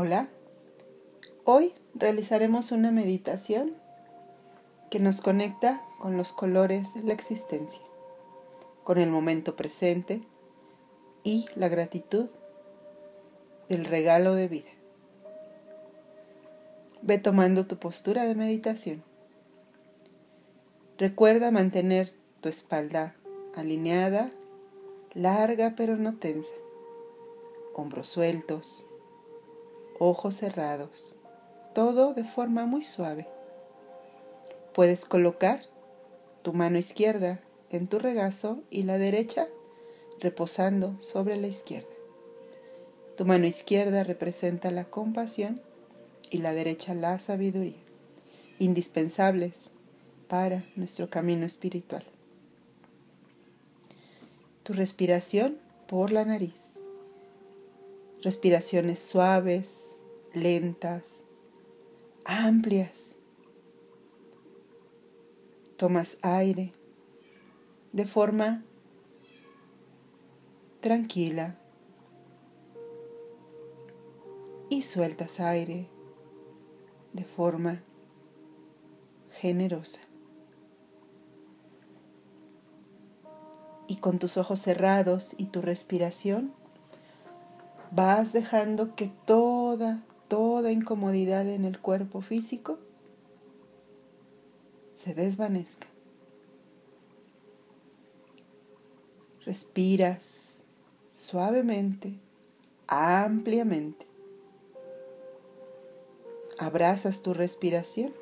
Hola, hoy realizaremos una meditación que nos conecta con los colores de la existencia, con el momento presente y la gratitud del regalo de vida. Ve tomando tu postura de meditación. Recuerda mantener tu espalda alineada, larga pero no tensa, hombros sueltos, ojos cerrados, todo de forma muy suave. Puedes colocar tu mano izquierda en tu regazo y la derecha reposando sobre la izquierda. Tu mano izquierda representa la compasión y la derecha la sabiduría, indispensables para nuestro camino espiritual. Tu respiración por la nariz. Respiraciones suaves, lentas, amplias. Tomas aire de forma tranquila y sueltas aire de forma generosa. Y con tus ojos cerrados y tu respiración, vas dejando que toda, toda incomodidad en el cuerpo físico se desvanezca. Respiras suavemente, ampliamente. Abrazas tu respiración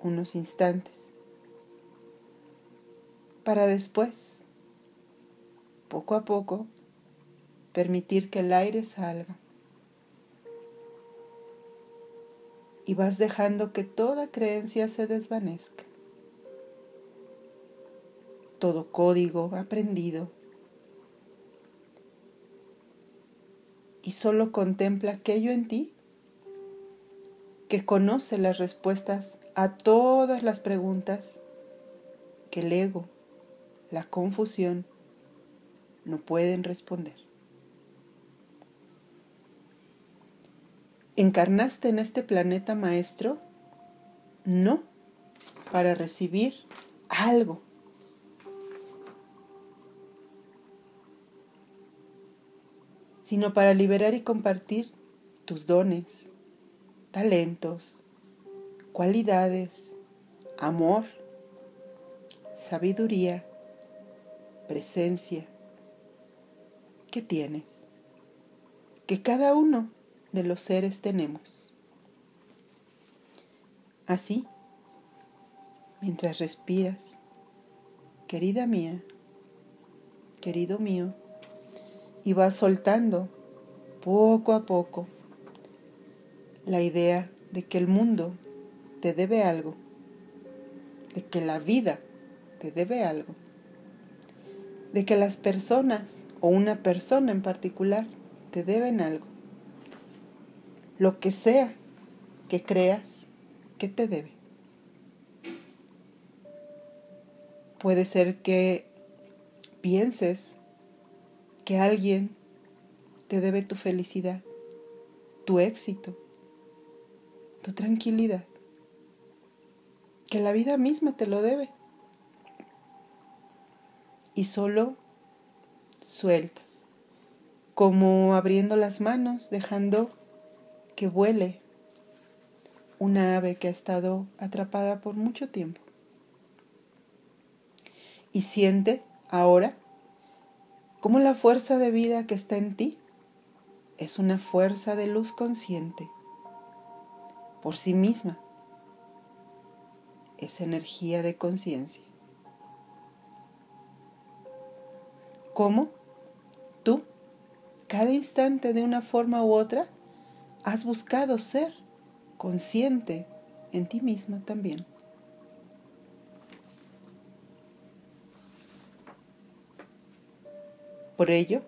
unos instantes para después, poco a poco, permitir que el aire salga. Y vas dejando que toda creencia se desvanezca. Todo código aprendido. Y solo contempla aquello en ti que conoce las respuestas a todas las preguntas que el ego, la confusión, no pueden responder. Encarnaste en este planeta maestro no para recibir algo, sino para liberar y compartir tus dones, talentos, cualidades, amor, sabiduría, presencia que tienes, que cada uno de los seres tenemos. Así, mientras respiras, querida mía, querido mío, y vas soltando poco a poco la idea de que el mundo te debe algo, de que la vida te debe algo, de que las personas o una persona en particular te deben algo, lo que sea que creas que te debe. Puede ser que pienses que alguien te debe tu felicidad, tu éxito, tu tranquilidad, que la vida misma te lo debe. Y solo suelta, como abriendo las manos, dejando que vuele una ave que ha estado atrapada por mucho tiempo. Y siente ahora cómo la fuerza de vida que está en ti es una fuerza de luz consciente por sí misma. Es energía de conciencia. ¿Cómo? Tú, cada instante de una forma u otra, has buscado ser consciente en ti misma también. Por ello,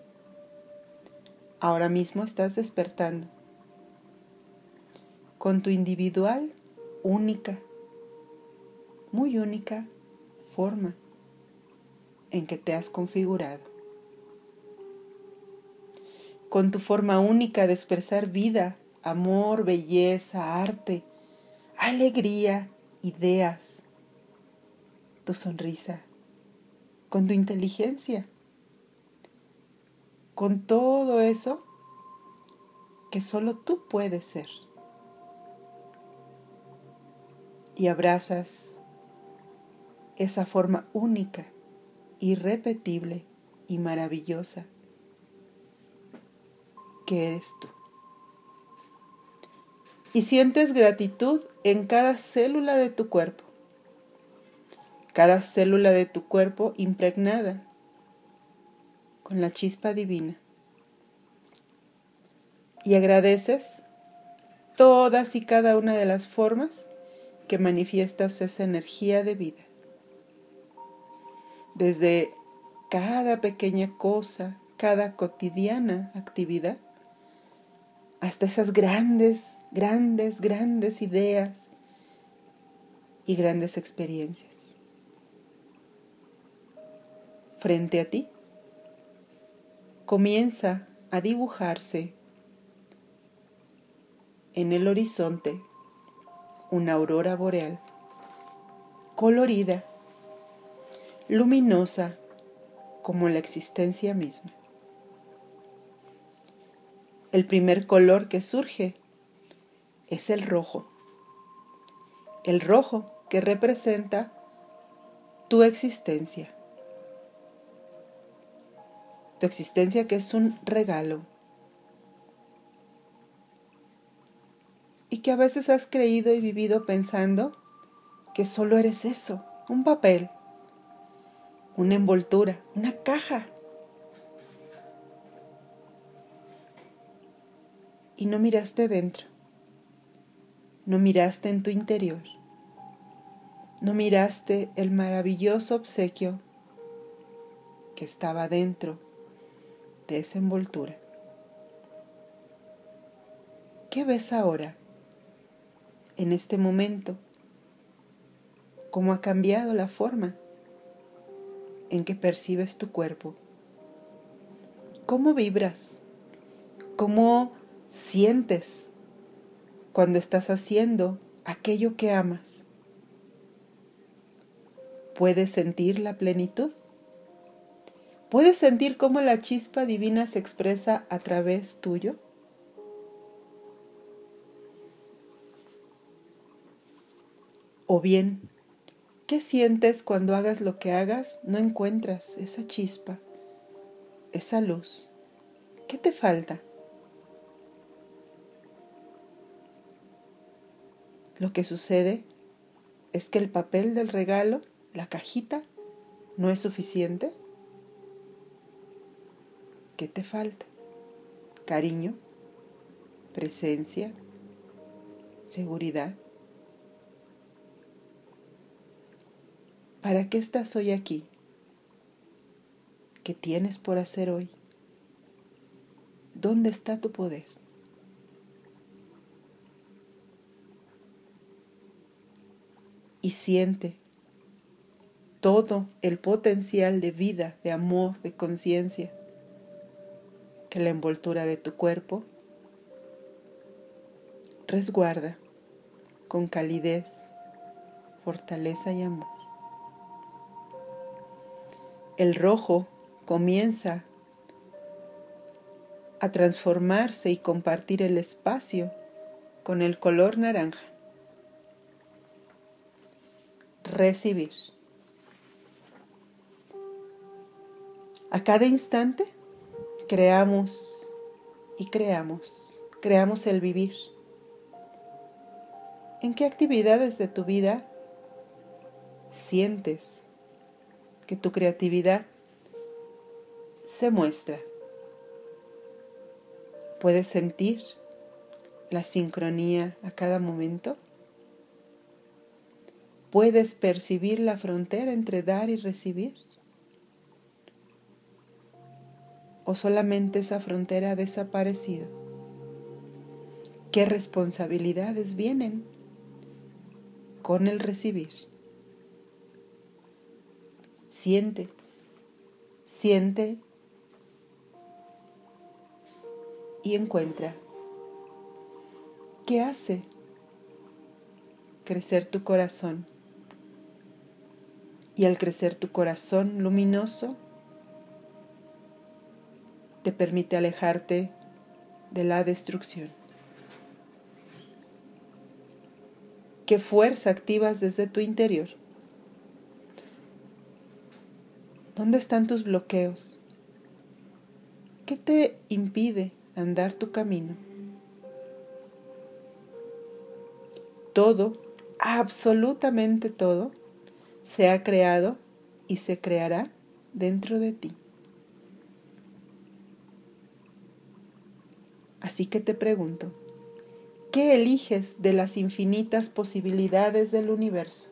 ahora mismo estás despertando con tu individual única, muy única forma en que te has configurado, con tu forma única de expresar vida amor, belleza, arte, alegría, ideas, tu sonrisa, con tu inteligencia, con todo eso que solo tú puedes ser. Y abrazas esa forma única, irrepetible y maravillosa que eres tú. Y sientes gratitud en cada célula de tu cuerpo, cada célula de tu cuerpo impregnada con la chispa divina. Y agradeces todas y cada una de las formas que manifiestas esa energía de vida. Desde cada pequeña cosa, cada cotidiana actividad, hasta esas grandes, grandes, grandes ideas y grandes experiencias. Frente a ti comienza a dibujarse en el horizonte una aurora boreal, colorida, luminosa como la existencia misma. El primer color que surge es el rojo. El rojo que representa tu existencia. Tu existencia que es un regalo. Y que a veces has creído y vivido pensando que solo eres eso, un papel, una envoltura, una caja y no miraste dentro, no miraste en tu interior, no miraste el maravilloso obsequio que estaba dentro de esa envoltura. ¿Qué ves ahora, en este momento? ¿Cómo ha cambiado la forma en que percibes tu cuerpo? ¿Cómo vibras? ¿Cómo sientes cuando estás haciendo aquello que amas? ¿Puedes sentir la plenitud? ¿Puedes sentir cómo la chispa divina se expresa a través tuyo? O bien, ¿qué sientes cuando hagas lo que hagas? No encuentras esa chispa, esa luz. ¿Qué te falta? Lo que sucede es que el papel del regalo, la cajita, no es suficiente. ¿Qué te falta? Cariño, presencia, seguridad. ¿Para qué estás hoy aquí? ¿Qué tienes por hacer hoy? ¿Dónde está tu poder? Y siente todo el potencial de vida, de amor, de conciencia que la envoltura de tu cuerpo resguarda con calidez, fortaleza y amor. El rojo comienza a transformarse y compartir el espacio con el color naranja recibir. A cada instante creamos y creamos, creamos el vivir. ¿En qué actividades de tu vida sientes que tu creatividad se muestra? ¿Puedes sentir la sincronía a cada momento? ¿Puedes percibir la frontera entre dar y recibir? ¿O solamente esa frontera ha desaparecido? ¿Qué responsabilidades vienen con el recibir? Siente, siente y encuentra ¿qué hace crecer tu corazón? Y al crecer tu corazón luminoso, te permite alejarte de la destrucción. ¿Qué fuerza activas desde tu interior? ¿Dónde están tus bloqueos? ¿Qué te impide andar tu camino? Todo, absolutamente todo, se ha creado y se creará dentro de ti. Así que te pregunto, ¿qué eliges de las infinitas posibilidades del universo?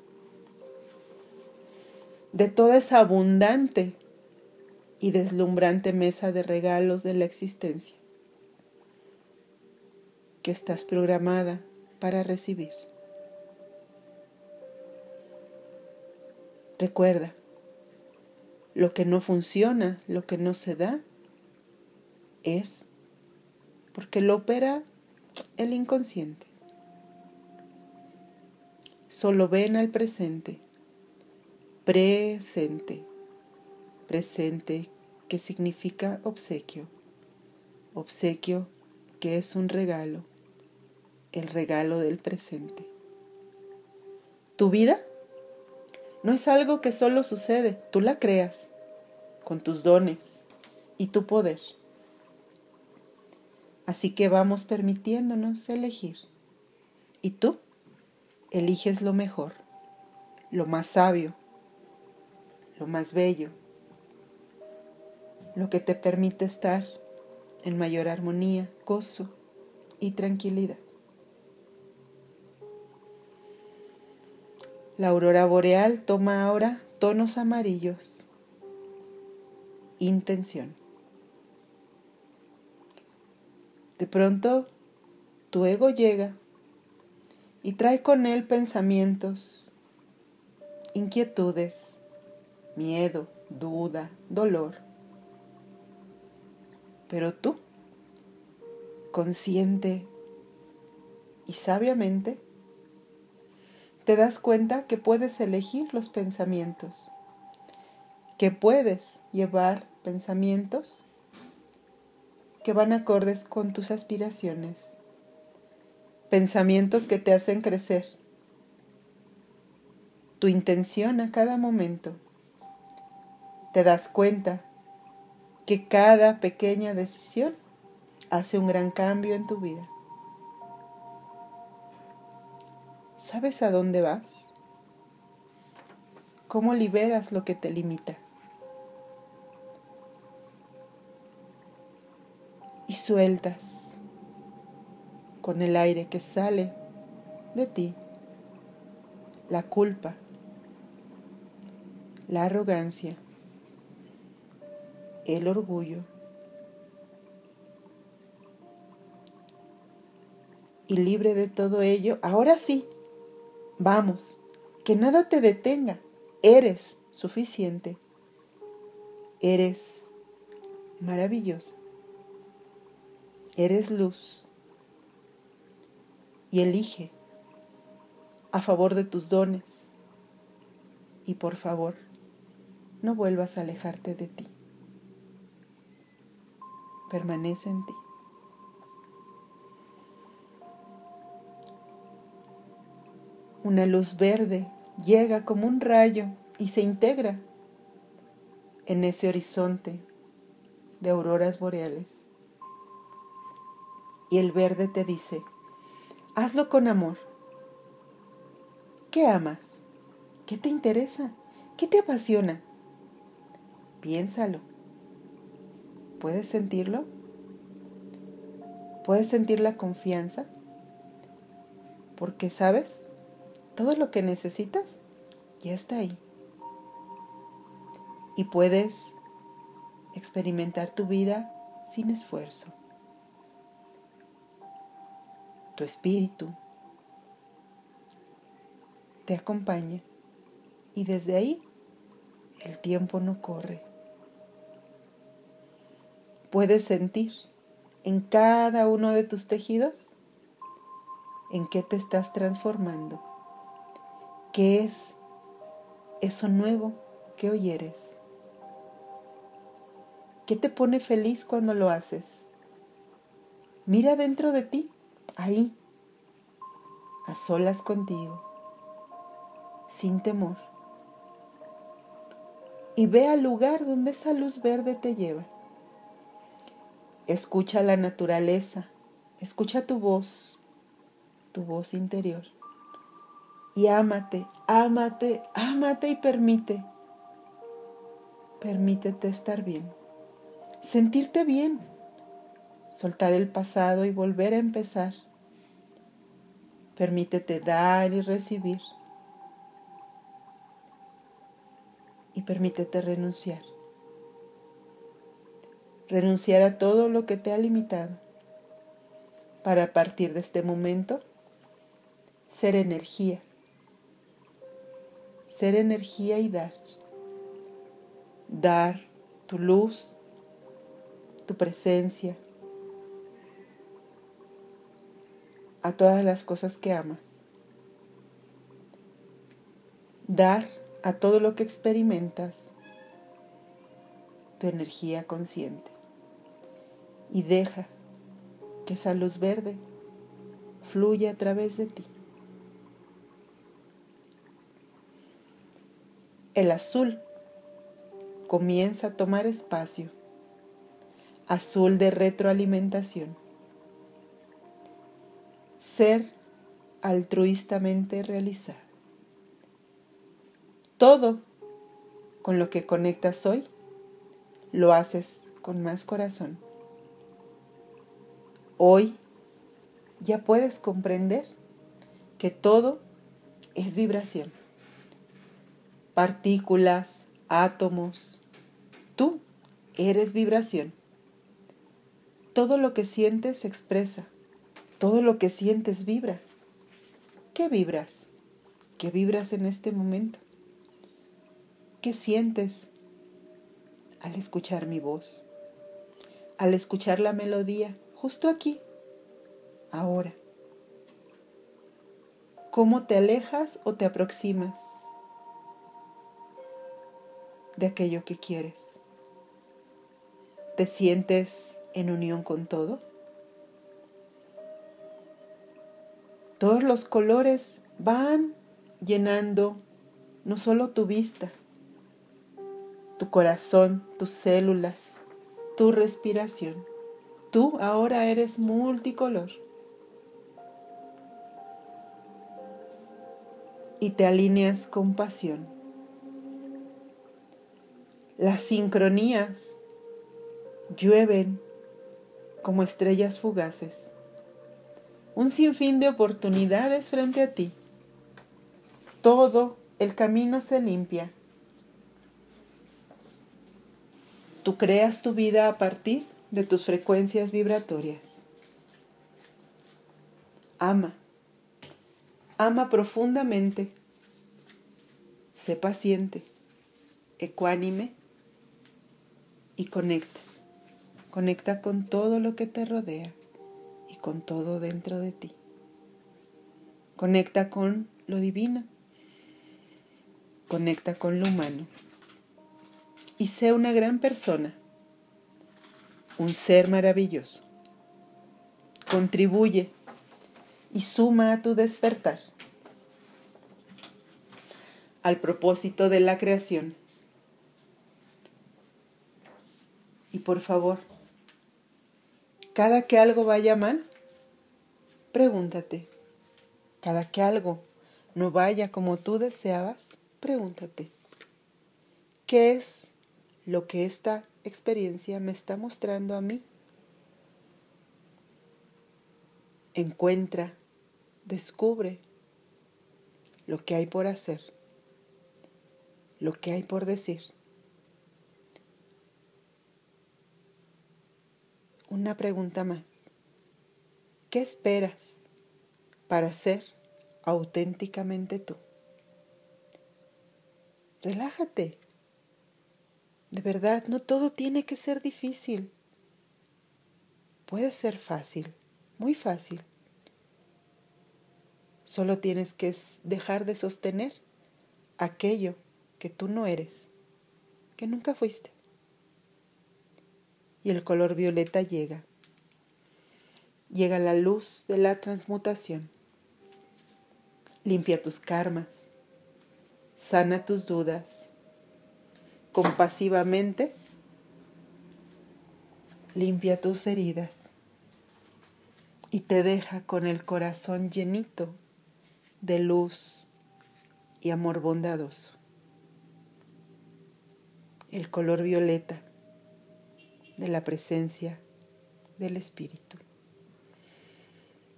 De toda esa abundante y deslumbrante mesa de regalos de la existencia que estás programada para recibir. Recuerda, lo que no funciona, lo que no se da, es porque lo opera el inconsciente. Solo ven al presente, presente, presente que significa obsequio, obsequio que es un regalo, el regalo del presente. Tu vida no es algo que solo sucede, tú la creas con tus dones y tu poder. Así que vamos permitiéndonos elegir. Y tú eliges lo mejor, lo más sabio, lo más bello, lo que te permite estar en mayor armonía, gozo y tranquilidad. La aurora boreal toma ahora tonos amarillos. Intención. De pronto, tu ego llega y trae con él pensamientos, inquietudes, miedo, duda, dolor. Pero tú, consciente y sabiamente, te das cuenta que puedes elegir los pensamientos, que puedes llevar pensamientos que van acordes con tus aspiraciones, pensamientos que te hacen crecer, tu intención a cada momento. Te das cuenta que cada pequeña decisión hace un gran cambio en tu vida. ¿Sabes a dónde vas? ¿Cómo liberas lo que te limita? y sueltas con el aire que sale de ti la culpa, la arrogancia, el orgullo. Y libre de todo ello, ahora sí, vamos, que nada te detenga, eres suficiente, eres maravillosa. Eres luz y elige a favor de tus dones y por favor no vuelvas a alejarte de ti. Permanece en ti. Una luz verde llega como un rayo y se integra en ese horizonte de auroras boreales y el verde te dice, hazlo con amor. ¿Qué amas? ¿Qué te interesa? ¿Qué te apasiona? Piénsalo. ¿Puedes sentirlo? ¿Puedes sentir la confianza? Porque sabes, todo lo que necesitas ya está ahí. Y puedes experimentar tu vida sin esfuerzo tu espíritu te acompaña y desde ahí el tiempo no corre. Puedes sentir en cada uno de tus tejidos en qué te estás transformando, qué es eso nuevo que hoy eres, qué te pone feliz cuando lo haces. Mira dentro de ti, ahí, a solas contigo, sin temor, y ve al lugar donde esa luz verde te lleva. Escucha la naturaleza, escucha tu voz, tu voz interior. Y ámate, ámate, ámate y permite. Permítete estar bien, sentirte bien, soltar el pasado y volver a empezar. Permítete dar y recibir. Y permítete renunciar renunciar a todo lo que te ha limitado, para a partir de este momento ser energía, ser energía y dar, dar tu luz, tu presencia, a todas las cosas que amas, dar a todo lo que experimentas tu energía consciente. Y deja que esa luz verde fluya a través de ti. El azul comienza a tomar espacio, azul de retroalimentación. Ser altruistamente realizado. Todo con lo que conectas hoy, lo haces con más corazón. Hoy ya puedes comprender que todo es vibración. Partículas, átomos, tú eres vibración. Todo lo que sientes se expresa, todo lo que sientes vibra. ¿Qué vibras? ¿Qué vibras en este momento? ¿Qué sientes al escuchar mi voz? Al escuchar la melodía justo aquí, ahora. ¿Cómo te alejas o te aproximas de aquello que quieres? ¿Te sientes en unión con todo? Todos los colores van llenando no solo tu vista, tu corazón, tus células, tu respiración. Tú ahora eres multicolor. Y te alineas con pasión. Las sincronías llueven como estrellas fugaces. Un sinfín de oportunidades frente a ti. Todo el camino se limpia. Tú creas tu vida a partir de tus frecuencias vibratorias. Ama, ama profundamente, sé paciente, ecuánime y conecta. Conecta con todo lo que te rodea y con todo dentro de ti. Conecta con lo divino. Conecta con lo humano. Y sé una gran persona un ser maravilloso. Contribuye y suma a tu despertar al propósito de la creación. Y por favor, cada que algo vaya mal, pregúntate. Cada que algo no vaya como tú deseabas, pregúntate. ¿Qué es lo que esta experiencia me está mostrando a mí. Encuentra, descubre lo que hay por hacer, lo que hay por decir. Una pregunta más. ¿Qué esperas para ser auténticamente tú? Relájate. De verdad, no todo tiene que ser difícil. Puede ser fácil, muy fácil. Solo tienes que dejar de sostener aquello que tú no eres, que nunca fuiste. Y el color violeta llega. Llega la luz de la transmutación. Limpia tus karmas. Sana tus dudas. Compasivamente limpia tus heridas y te deja con el corazón llenito de luz y amor bondadoso. El color violeta de la presencia del Espíritu,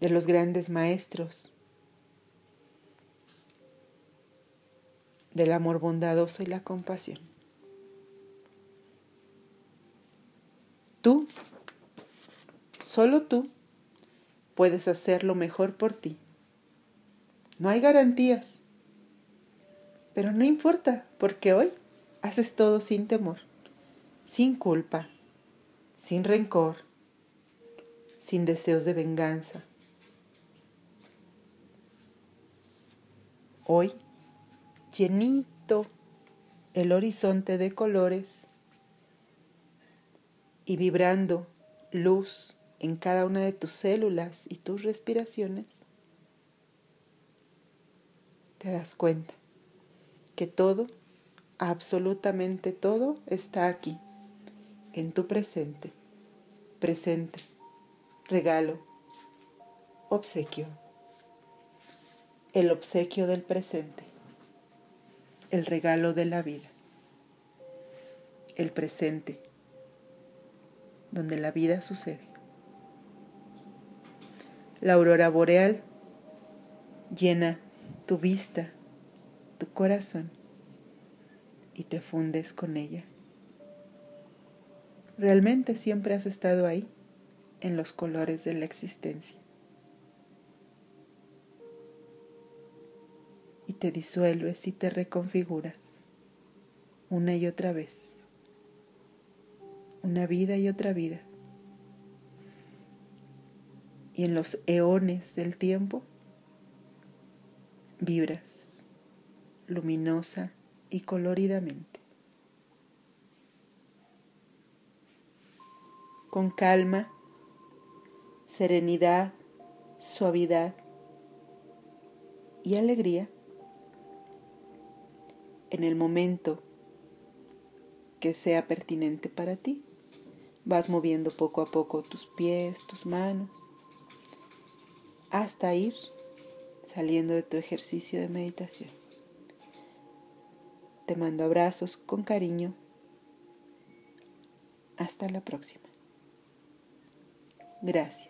de los grandes maestros, del amor bondadoso y la compasión. Tú, solo tú, puedes hacer lo mejor por ti. No hay garantías. Pero no importa, porque hoy haces todo sin temor, sin culpa, sin rencor, sin deseos de venganza. Hoy, llenito el horizonte de colores y vibrando luz en cada una de tus células y tus respiraciones, te das cuenta que todo, absolutamente todo, está aquí, en tu presente, presente, regalo, obsequio, el obsequio del presente, el regalo de la vida, el presente, donde la vida sucede. La aurora boreal llena tu vista, tu corazón y te fundes con ella. Realmente siempre has estado ahí, en los colores de la existencia. Y te disuelves y te reconfiguras una y otra vez, una vida y otra vida. Y en los eones del tiempo vibras luminosa y coloridamente. Con calma, serenidad, suavidad y alegría, en el momento que sea pertinente para ti, vas moviendo poco a poco tus pies, tus manos, hasta ir saliendo de tu ejercicio de meditación. Te mando abrazos con cariño. Hasta la próxima. Gracias.